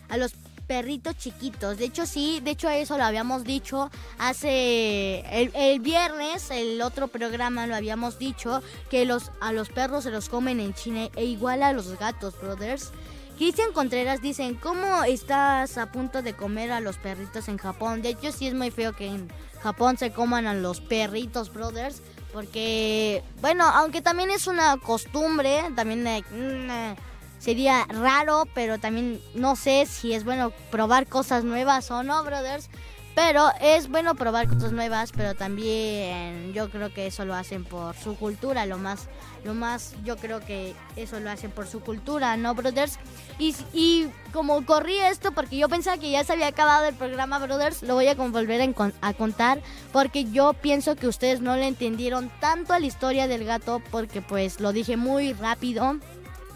B: a los perritos chiquitos. De hecho, sí, de hecho eso lo habíamos dicho hace el, viernes, el otro programa lo habíamos dicho, que los, a los perros se los comen en China e igual a los gatos, brothers. Cristian Contreras dicen, ¿cómo estás a punto de comer a los perritos en Japón? De hecho, sí es muy feo que en Japón se coman a los perritos, brothers. Porque, bueno, aunque también es una costumbre, también mm, sería raro, pero también no sé si es bueno probar cosas nuevas o no, brothers. Pero es bueno probar cosas nuevas, pero también yo creo que eso lo hacen por su cultura, lo más, lo más, yo creo que eso lo hacen por su cultura, ¿no, brothers? Y, y como corrí esto, porque yo pensaba que ya se había acabado el programa, brothers, lo voy a volver a, contar, porque yo pienso que ustedes no le entendieron tanto a la historia del gato, porque pues lo dije muy rápido.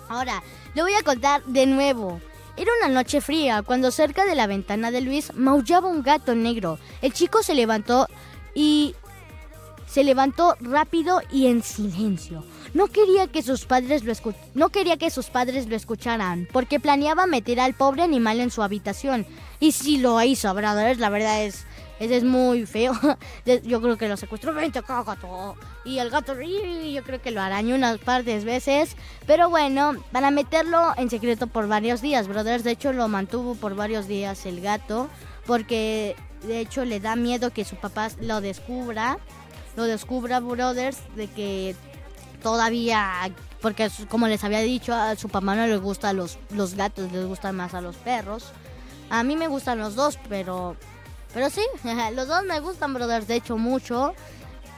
B: Ahora, le voy a contar de nuevo. Era una noche fría cuando cerca de la ventana de Luis maullaba un gato negro. El chico se levantó y se levantó rápido y en silencio. No quería que sus padres lo no quería que sus padres lo escucharan, porque planeaba meter al pobre animal en su habitación. Y si lo hizo, brothers, la verdad es ese es muy feo. Yo creo que lo secuestró. Vente gato. Y el gato, yo creo que lo arañó unas par de veces. Pero bueno, para meterlo en secreto por varios días, brothers. De hecho, lo mantuvo por varios días el gato. Porque de hecho le da miedo que su papá lo descubra. Lo descubra, brothers, de que todavía porque como les había dicho, a su papá no le gustan los, los gatos, les gustan más a los perros. A mí me gustan los dos, pero pero sí, los dos me gustan, brothers, de hecho mucho.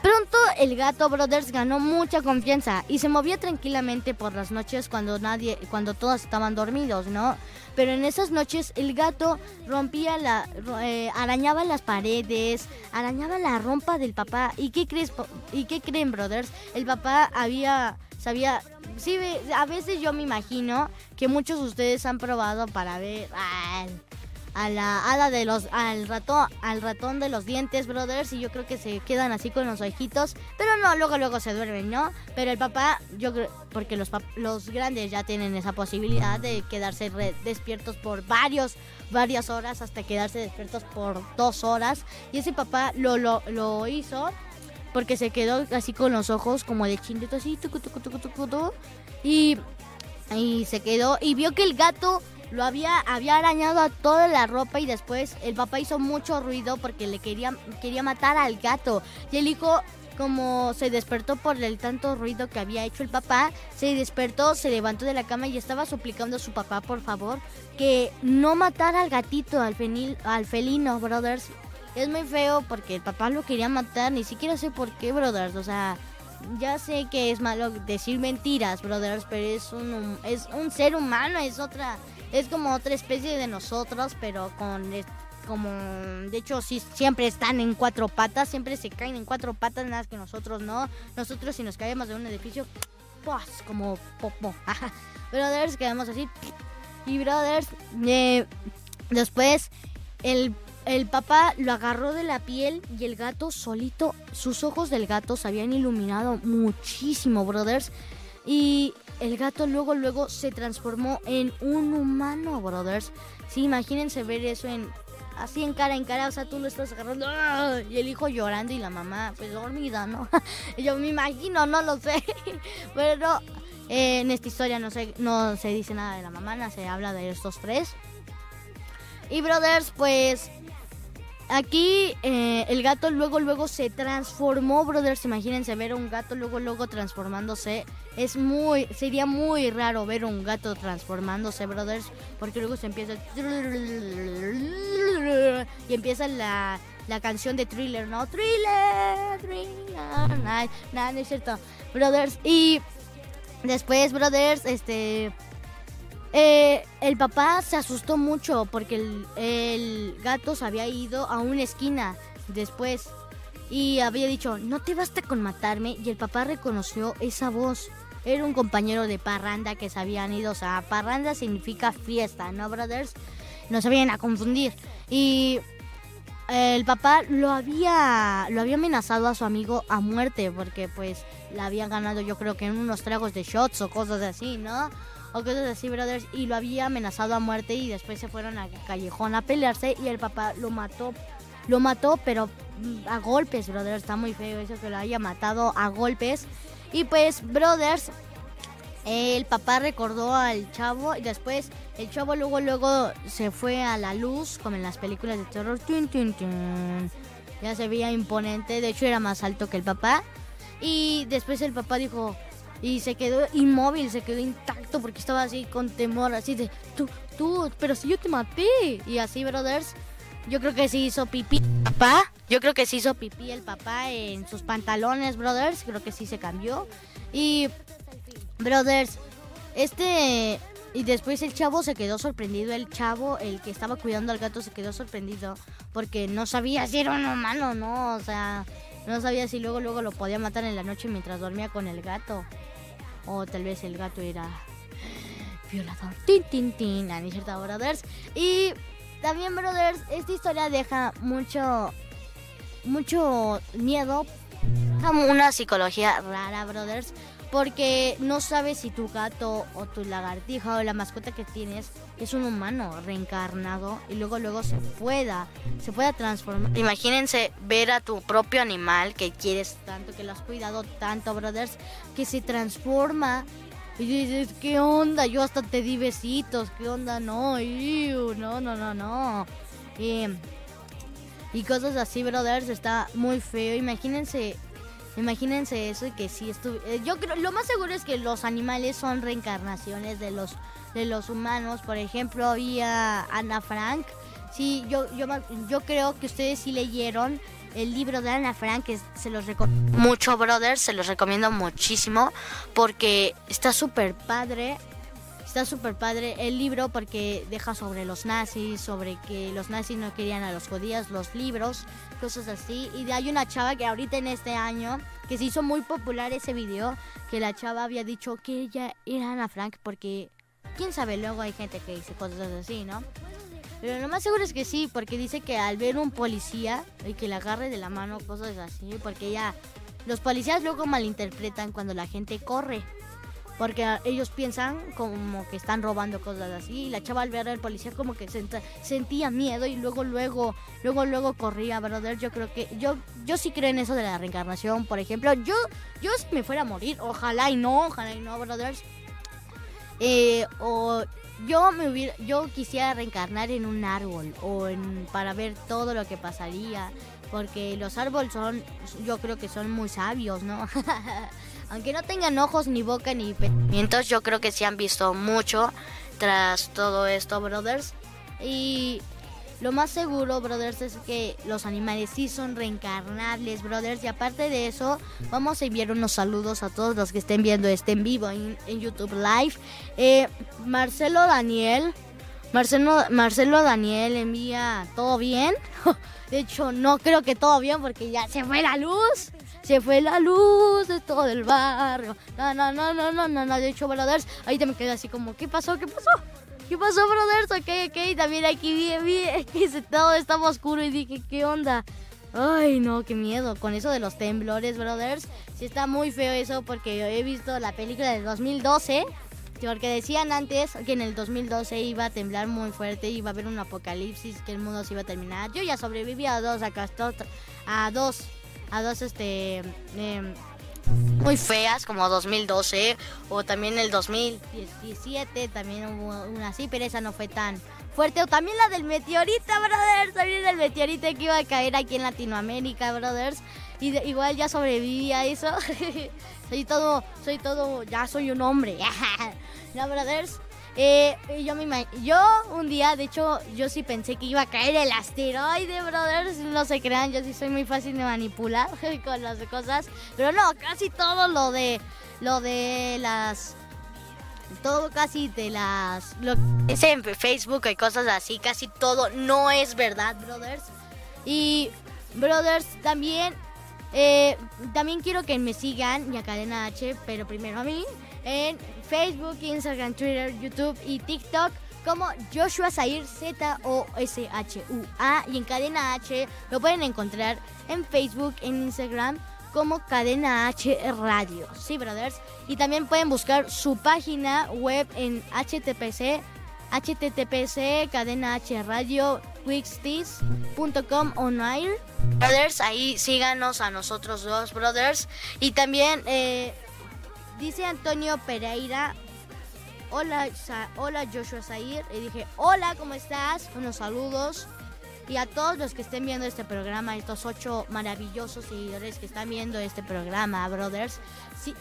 B: Pronto el gato Brothers ganó mucha confianza y se movía tranquilamente por las noches cuando nadie, cuando todos estaban dormidos, ¿no? Pero en esas noches el gato rompía la, eh, arañaba las paredes, arañaba la rompa del papá. ¿Y qué crees? ¿Y qué creen, brothers? El papá había, sabía, sí, a veces yo me imagino que muchos de ustedes han probado para ver, a la hada de los al ratón al ratón de los dientes brothers y yo creo que se quedan así con los ojitos pero no luego luego se duermen no pero el papá yo creo porque los los grandes ya tienen esa posibilidad de quedarse despiertos por varios varias horas hasta quedarse despiertos por dos horas y ese papá lo lo, lo hizo porque se quedó así con los ojos como de chinito así y y se quedó y vio que el gato lo había, había arañado a toda la ropa y después el papá hizo mucho ruido porque le quería, quería matar al gato. Y el hijo, como se despertó por el tanto ruido que había hecho el papá, se despertó, se levantó de la cama y estaba suplicando a su papá, por favor, que no matara al gatito, al, al felino, brothers. Es muy feo porque el papá lo quería matar, ni siquiera sé por qué, brothers. O sea, ya sé que es malo decir mentiras, brothers, pero es un, es un ser humano, es otra es como otra especie de nosotros, pero con como de hecho sí siempre están en cuatro patas, siempre se caen en cuatro patas, nada que nosotros no. Nosotros si nos caemos de un edificio, pues como popo. brothers, quedamos así. Y brothers, eh, después el, el papá lo agarró de la piel y el gato solito, sus ojos del gato se habían iluminado muchísimo, brothers. Y el gato luego, luego se transformó en un humano, brothers. Sí, imagínense ver eso en así en cara en cara, o sea, tú lo estás agarrando ¡ah! y el hijo llorando y la mamá pues dormida, ¿no? Yo me imagino, no lo sé, pero eh, en esta historia no se, no se dice nada de la mamá, no se habla de estos tres. Y brothers, pues aquí eh, el gato luego luego se transformó, brothers. Imagínense ver un gato luego luego transformándose. Es muy, sería muy raro ver un gato transformándose, brothers, porque luego se empieza y empieza la, la canción de Thriller, ¿no? Thriller, Thriller, nada, no, no es cierto, brothers. Y después, brothers, este eh, el papá se asustó mucho porque el, gato se había ido a una esquina después y había dicho, no te basta con matarme. Y el papá reconoció esa voz. Era un compañero de parranda que se habían ido. O sea, parranda significa fiesta, ¿no, brothers? No se vayan a confundir. Y el papá lo había, lo había amenazado a su amigo a muerte porque pues la había ganado yo creo que en unos tragos de shots o cosas así, ¿no? O cosas así, brothers, y lo había amenazado a muerte y después se fueron a callejón a pelearse y el papá lo mató. Lo mató, pero mm, a golpes, brothers. Está muy feo eso que lo haya matado a golpes. Y pues, brothers, el papá recordó al chavo y después el chavo luego luego se fue a la luz como en las películas de terror. Ya se veía imponente, de hecho era más alto que el papá. Y después el papá dijo, y se quedó inmóvil, se quedó intacto porque estaba así con temor, así de, tú, tú, pero si yo te maté. Y así, brothers, yo creo que se hizo pipí papá. Yo creo que se hizo pipí el papá en sus pantalones, brothers. Creo que sí se cambió. Y, brothers, este... Y después el chavo se quedó sorprendido. El chavo, el que estaba cuidando al gato, se quedó sorprendido. Porque no sabía si era un humano, ¿no? O sea, no sabía si luego, luego lo podía matar en la noche mientras dormía con el gato. O tal vez el gato era violador. Tin, tin, tin. ¿no cierto, brothers? Y también, brothers, esta historia deja mucho, mucho miedo. Como una psicología rara, brothers porque no sabes si tu gato o tu lagartija o la mascota que tienes es un humano reencarnado y luego luego se pueda se pueda transformar. Imagínense ver a tu propio animal que quieres tanto, que lo has cuidado tanto, brothers, que se transforma y dices, ¿qué onda? Yo hasta te di besitos, ¿qué onda? No, no, no, no, no. Y, cosas así, brothers, está muy feo. Imagínense Imagínense eso y que si estuve. Eh, yo creo, lo más seguro es que los animales son reencarnaciones de los de los humanos. Por ejemplo, había Ana Frank. Sí, yo, yo, yo creo que ustedes sí leyeron el libro de Ana Frank, que se los recomiendo mucho, brothers, se los recomiendo muchísimo, porque está súper padre. Está súper padre el libro porque deja sobre los nazis, sobre que los nazis no querían a los judíos, los libros, cosas así. Y hay una chava que ahorita en este año, que se hizo muy popular ese video, que la chava había dicho que ella era Ana Frank porque, quién sabe, luego hay gente que dice cosas así, ¿no? Pero lo más seguro es que sí, porque dice que al ver un policía y que le agarre de la mano cosas así, porque ya los policías luego malinterpretan cuando la gente corre porque ellos piensan como que están robando cosas así y la chava al ver al policía como que sentía miedo y luego luego luego luego corría brother. Yo creo que yo yo sí creo en eso de la reencarnación por ejemplo. Yo yo si me fuera a morir ojalá y no ojalá y no brothers. Eh, o yo me hubiera, yo quisiera reencarnar en un árbol o en para ver todo lo que pasaría porque los árboles son yo creo que son muy sabios no Aunque no tengan ojos, ni boca, ni pensamientos, yo creo que sí han visto mucho tras todo esto, brothers. Y lo más seguro, brothers, es que los animales sí son reencarnables, brothers. Y aparte de eso, vamos a enviar unos saludos a todos los que estén viendo este en vivo en, YouTube Live. Eh, Marcelo Daniel. Marcelo, Marcelo Daniel envía todo bien. De hecho, no creo que todo bien porque ya se fue la luz se fue la luz de todo el barrio. No, no, no, no, no, no, no. De hecho, brothers, ahí me quedé así como, ¿qué pasó? ¿Qué pasó? ¿Qué pasó, brothers? Ok, ok, también aquí vi, vi que todo estaba oscuro y dije, ¿qué onda? Ay, no, qué miedo. Con eso de los temblores, brothers. Sí está muy feo eso porque yo he visto la película del 2012. Porque decían antes que en el 2012 iba a temblar muy fuerte, iba a haber un apocalipsis, que el mundo se iba a terminar. Yo ya sobreviví a dos, acá a dos a dos este em, muy feas como 2012 o también el 2017 también hubo una así pero esa no fue tan fuerte. O también la del meteorito, brothers. También el meteorito que iba a caer aquí en Latinoamérica, brothers. Y igual ya sobreviví a eso. soy todo, soy todo, ya soy un hombre. no, brothers. Eh, yo, me, yo un día, de hecho, yo sí pensé que iba a caer el asteroide, brothers. No se crean, yo sí soy muy fácil de manipular con las cosas. Pero no, casi todo lo de, lo de las todo casi de las lo es en Facebook y cosas así, casi todo no es verdad, brothers. Y brothers también eh, también quiero que me sigan y Cadena H, pero primero a mí en Facebook, Instagram, Twitter, YouTube y TikTok como Joshua Zair Z O S H U A y en Cadena H lo pueden encontrar en Facebook, en Instagram como Cadena H Radio. Sí, brothers. Y también pueden buscar su página web en HTPC, HTTPC, Cadena H Radio, online. Brothers, ahí síganos a nosotros dos, brothers. Y también eh, dice Antonio Pereira. Hola, hola Joshua Zair. Y dije, hola, ¿cómo estás? Unos saludos. Y a todos los que estén viendo este programa, estos ocho maravillosos seguidores que están viendo este programa, brothers,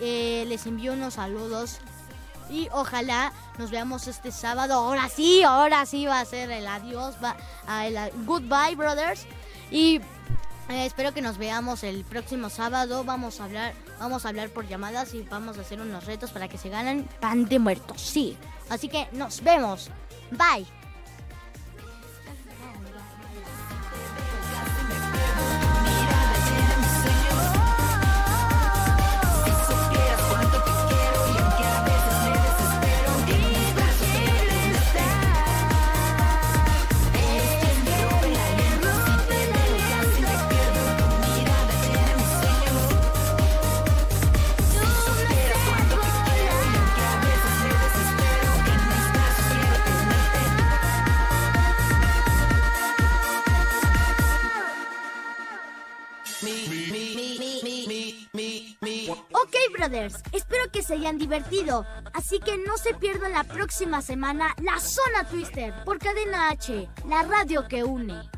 B: eh, les envío unos saludos. Y ojalá nos veamos este sábado. Ahora sí, ahora sí va a ser el adiós, va, el goodbye, brothers. Y eh, espero que nos veamos el próximo sábado. Vamos a hablar, vamos a hablar por llamadas y vamos a hacer unos retos para que se ganen pan de muertos. Sí. Así que nos vemos. Bye. Espero que se hayan divertido. Así que no se pierdan la próxima semana la Zona Twister por Cadena H, la radio que une.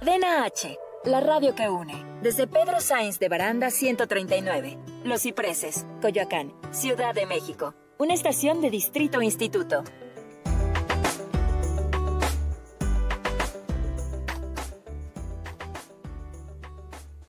A: Cadena H, la radio que une. Desde Pedro Sainz de Baranda 139, Los Cipreses, Coyoacán, Ciudad de México. Una estación de Distrito Instituto.